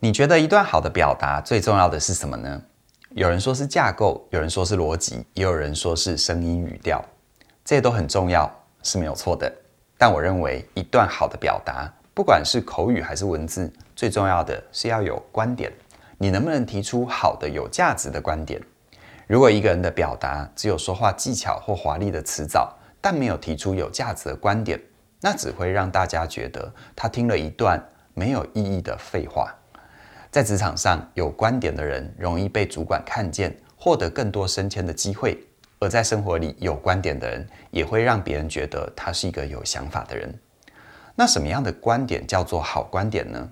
你觉得一段好的表达最重要的是什么呢？有人说是架构，有人说是逻辑，也有人说是声音语调，这些都很重要，是没有错的。但我认为一段好的表达，不管是口语还是文字，最重要的是要有观点。你能不能提出好的、有价值的观点？如果一个人的表达只有说话技巧或华丽的辞藻，但没有提出有价值的观点，那只会让大家觉得他听了一段没有意义的废话。在职场上，有观点的人容易被主管看见，获得更多升迁的机会；而在生活里，有观点的人也会让别人觉得他是一个有想法的人。那什么样的观点叫做好观点呢？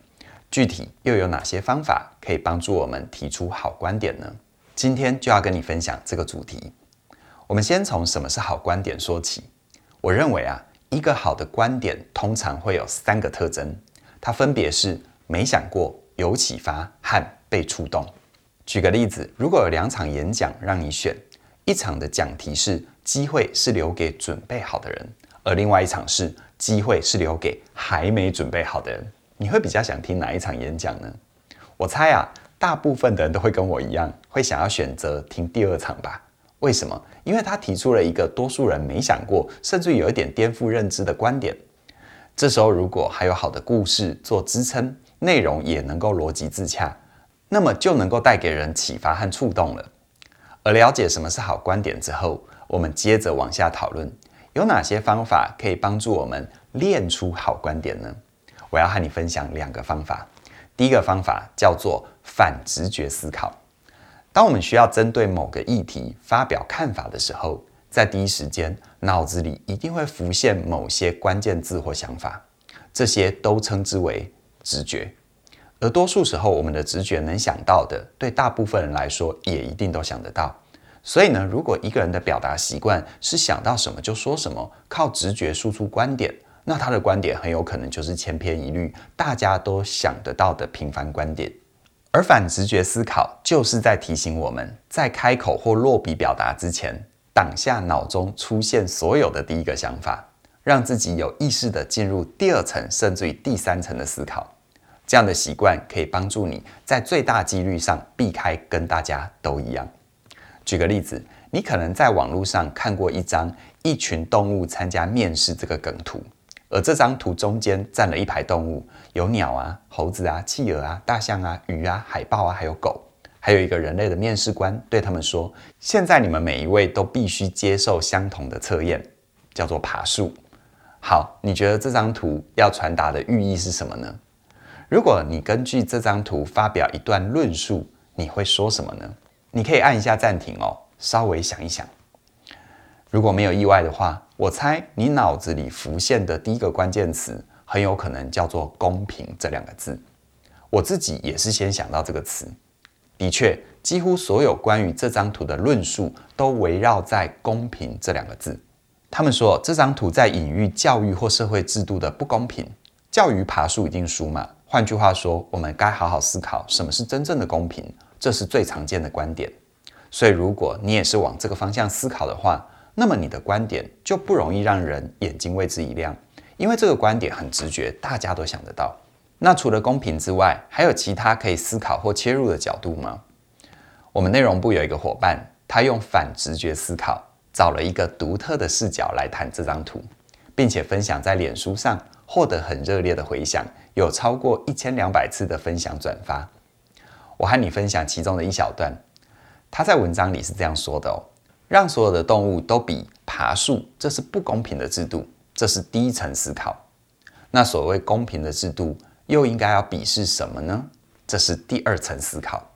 具体又有哪些方法可以帮助我们提出好观点呢？今天就要跟你分享这个主题。我们先从什么是好观点说起。我认为啊，一个好的观点通常会有三个特征，它分别是没想过。有启发和被触动。举个例子，如果有两场演讲让你选，一场的讲题是“机会是留给准备好的人”，而另外一场是“机会是留给还没准备好的人”，你会比较想听哪一场演讲呢？我猜啊，大部分的人都会跟我一样，会想要选择听第二场吧？为什么？因为他提出了一个多数人没想过，甚至有一点颠覆认知的观点。这时候如果还有好的故事做支撑，内容也能够逻辑自洽，那么就能够带给人启发和触动了。而了解什么是好观点之后，我们接着往下讨论，有哪些方法可以帮助我们练出好观点呢？我要和你分享两个方法。第一个方法叫做反直觉思考。当我们需要针对某个议题发表看法的时候，在第一时间脑子里一定会浮现某些关键字或想法，这些都称之为直觉，而多数时候，我们的直觉能想到的，对大部分人来说，也一定都想得到。所以呢，如果一个人的表达习惯是想到什么就说什么，靠直觉输出观点，那他的观点很有可能就是千篇一律，大家都想得到的平凡观点。而反直觉思考，就是在提醒我们在开口或落笔表达之前，挡下脑中出现所有的第一个想法，让自己有意识地进入第二层，甚至于第三层的思考。这样的习惯可以帮助你在最大几率上避开跟大家都一样。举个例子，你可能在网络上看过一张一群动物参加面试这个梗图，而这张图中间站了一排动物，有鸟啊、猴子啊、企鹅啊、大象啊、鱼啊、海豹啊，还有狗，还有一个人类的面试官对他们说：“现在你们每一位都必须接受相同的测验，叫做爬树。”好，你觉得这张图要传达的寓意是什么呢？如果你根据这张图发表一段论述，你会说什么呢？你可以按一下暂停哦，稍微想一想。如果没有意外的话，我猜你脑子里浮现的第一个关键词很有可能叫做“公平”这两个字。我自己也是先想到这个词。的确，几乎所有关于这张图的论述都围绕在“公平”这两个字。他们说这张图在隐喻教育或社会制度的不公平。教育爬树一定输嘛？换句话说，我们该好好思考什么是真正的公平，这是最常见的观点。所以，如果你也是往这个方向思考的话，那么你的观点就不容易让人眼睛为之一亮，因为这个观点很直觉，大家都想得到。那除了公平之外，还有其他可以思考或切入的角度吗？我们内容部有一个伙伴，他用反直觉思考，找了一个独特的视角来谈这张图，并且分享在脸书上。获得很热烈的回响，有超过一千两百次的分享转发。我和你分享其中的一小段。他在文章里是这样说的哦：让所有的动物都比爬树，这是不公平的制度，这是第一层思考。那所谓公平的制度，又应该要比是什么呢？这是第二层思考。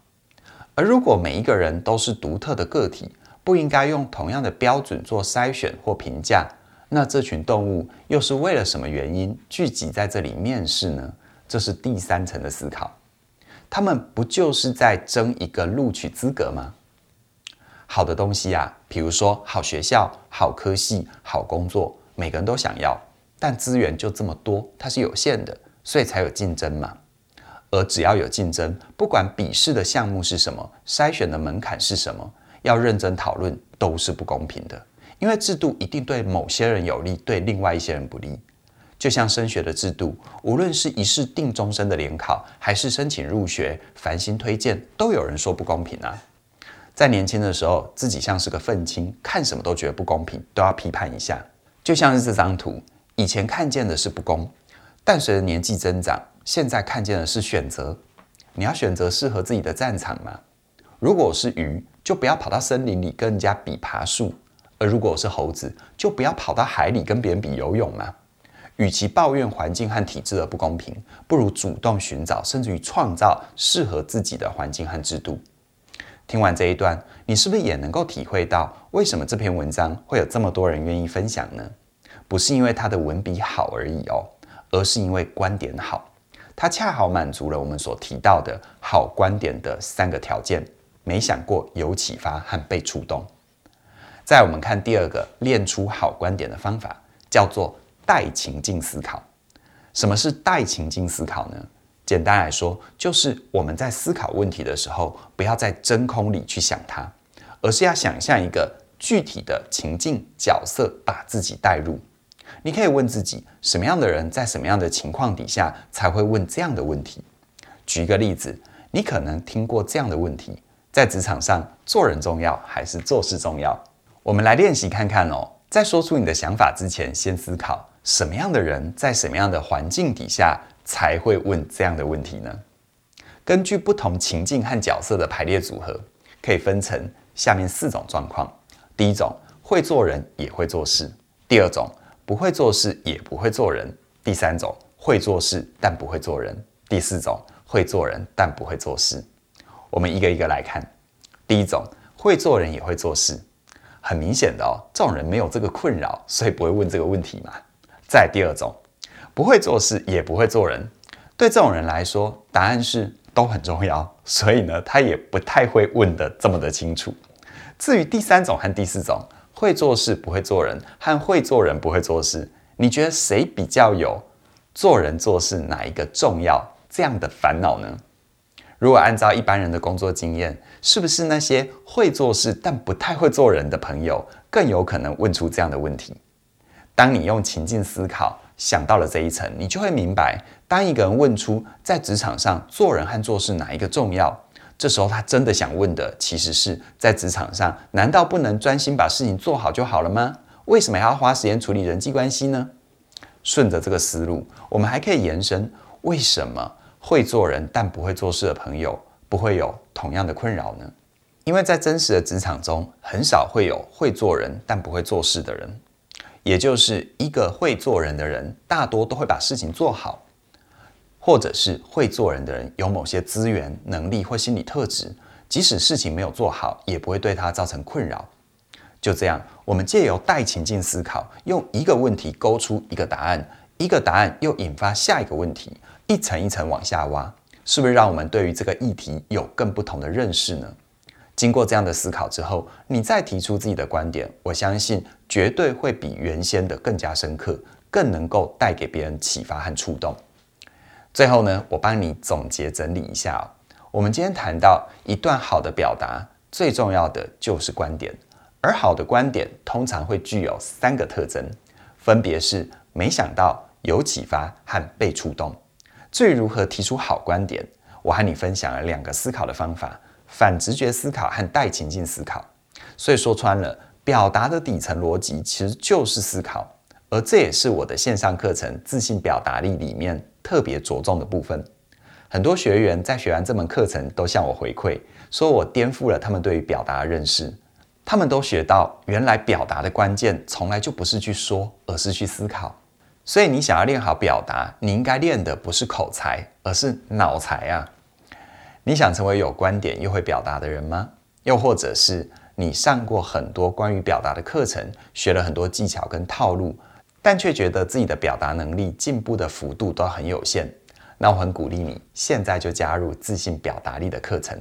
而如果每一个人都是独特的个体，不应该用同样的标准做筛选或评价。那这群动物又是为了什么原因聚集在这里面试呢？这是第三层的思考。他们不就是在争一个录取资格吗？好的东西啊，比如说好学校、好科系、好工作，每个人都想要，但资源就这么多，它是有限的，所以才有竞争嘛。而只要有竞争，不管笔试的项目是什么，筛选的门槛是什么，要认真讨论，都是不公平的。因为制度一定对某些人有利，对另外一些人不利。就像升学的制度，无论是一试定终身的联考，还是申请入学、繁星推荐，都有人说不公平啊。在年轻的时候，自己像是个愤青，看什么都觉得不公平，都要批判一下。就像是这张图，以前看见的是不公，但随着年纪增长，现在看见的是选择。你要选择适合自己的战场吗？如果是鱼，就不要跑到森林里跟人家比爬树；而如果我是猴子，就不要跑到海里跟别人比游泳吗？与其抱怨环境和体制的不公平，不如主动寻找，甚至于创造适合自己的环境和制度。听完这一段，你是不是也能够体会到为什么这篇文章会有这么多人愿意分享呢？不是因为它的文笔好而已哦，而是因为观点好，它恰好满足了我们所提到的好观点的三个条件：没想过、有启发和被触动。再我们看第二个练出好观点的方法，叫做。带情境思考，什么是带情境思考呢？简单来说，就是我们在思考问题的时候，不要在真空里去想它，而是要想象一个具体的情境角色，把自己带入。你可以问自己，什么样的人在什么样的情况底下才会问这样的问题？举一个例子，你可能听过这样的问题：在职场上，做人重要还是做事重要？我们来练习看看哦。在说出你的想法之前，先思考。什么样的人在什么样的环境底下才会问这样的问题呢？根据不同情境和角色的排列组合，可以分成下面四种状况：第一种，会做人也会做事；第二种，不会做事也不会做人；第三种，会做事但不会做人；第四种，会做人但不会做事。我们一个一个来看。第一种，会做人也会做事，很明显的哦，这种人没有这个困扰，所以不会问这个问题嘛。再第二种，不会做事也不会做人，对这种人来说，答案是都很重要，所以呢，他也不太会问得这么的清楚。至于第三种和第四种，会做事不会做人和会做人不会做事，你觉得谁比较有做人做事哪一个重要这样的烦恼呢？如果按照一般人的工作经验，是不是那些会做事但不太会做人的朋友更有可能问出这样的问题？当你用情境思考想到了这一层，你就会明白，当一个人问出在职场上做人和做事哪一个重要，这时候他真的想问的其实是在职场上，难道不能专心把事情做好就好了吗？为什么还要花时间处理人际关系呢？顺着这个思路，我们还可以延伸：为什么会做人但不会做事的朋友不会有同样的困扰呢？因为在真实的职场中，很少会有会做人但不会做事的人。也就是一个会做人的人，大多都会把事情做好，或者是会做人的人有某些资源、能力或心理特质，即使事情没有做好，也不会对他造成困扰。就这样，我们借由带情境思考，用一个问题勾出一个答案，一个答案又引发下一个问题，一层一层往下挖，是不是让我们对于这个议题有更不同的认识呢？经过这样的思考之后，你再提出自己的观点，我相信绝对会比原先的更加深刻，更能够带给别人启发和触动。最后呢，我帮你总结整理一下。我们今天谈到一段好的表达，最重要的就是观点，而好的观点通常会具有三个特征，分别是没想到、有启发和被触动。至于如何提出好观点，我和你分享了两个思考的方法。反直觉思考和带情境思考，所以说穿了，表达的底层逻辑其实就是思考，而这也是我的线上课程《自信表达力》里面特别着重的部分。很多学员在学完这门课程都向我回馈，说我颠覆了他们对于表达的认识。他们都学到，原来表达的关键从来就不是去说，而是去思考。所以你想要练好表达，你应该练的不是口才，而是脑才啊。你想成为有观点又会表达的人吗？又或者是你上过很多关于表达的课程，学了很多技巧跟套路，但却觉得自己的表达能力进步的幅度都很有限？那我很鼓励你现在就加入自信表达力的课程。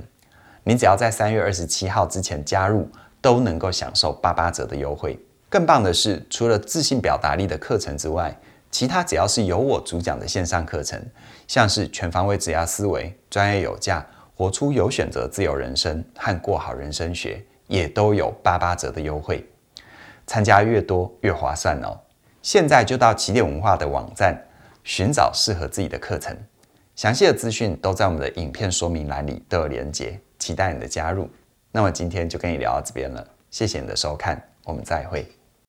你只要在三月二十七号之前加入，都能够享受八八折的优惠。更棒的是，除了自信表达力的课程之外，其他只要是由我主讲的线上课程，像是全方位职涯思维、专业有价、活出有选择自由人生和过好人生学，也都有八八折的优惠。参加越多越划算哦！现在就到起点文化的网站寻找适合自己的课程，详细的资讯都在我们的影片说明栏里都有连结，期待你的加入。那么今天就跟你聊到这边了，谢谢你的收看，我们再会。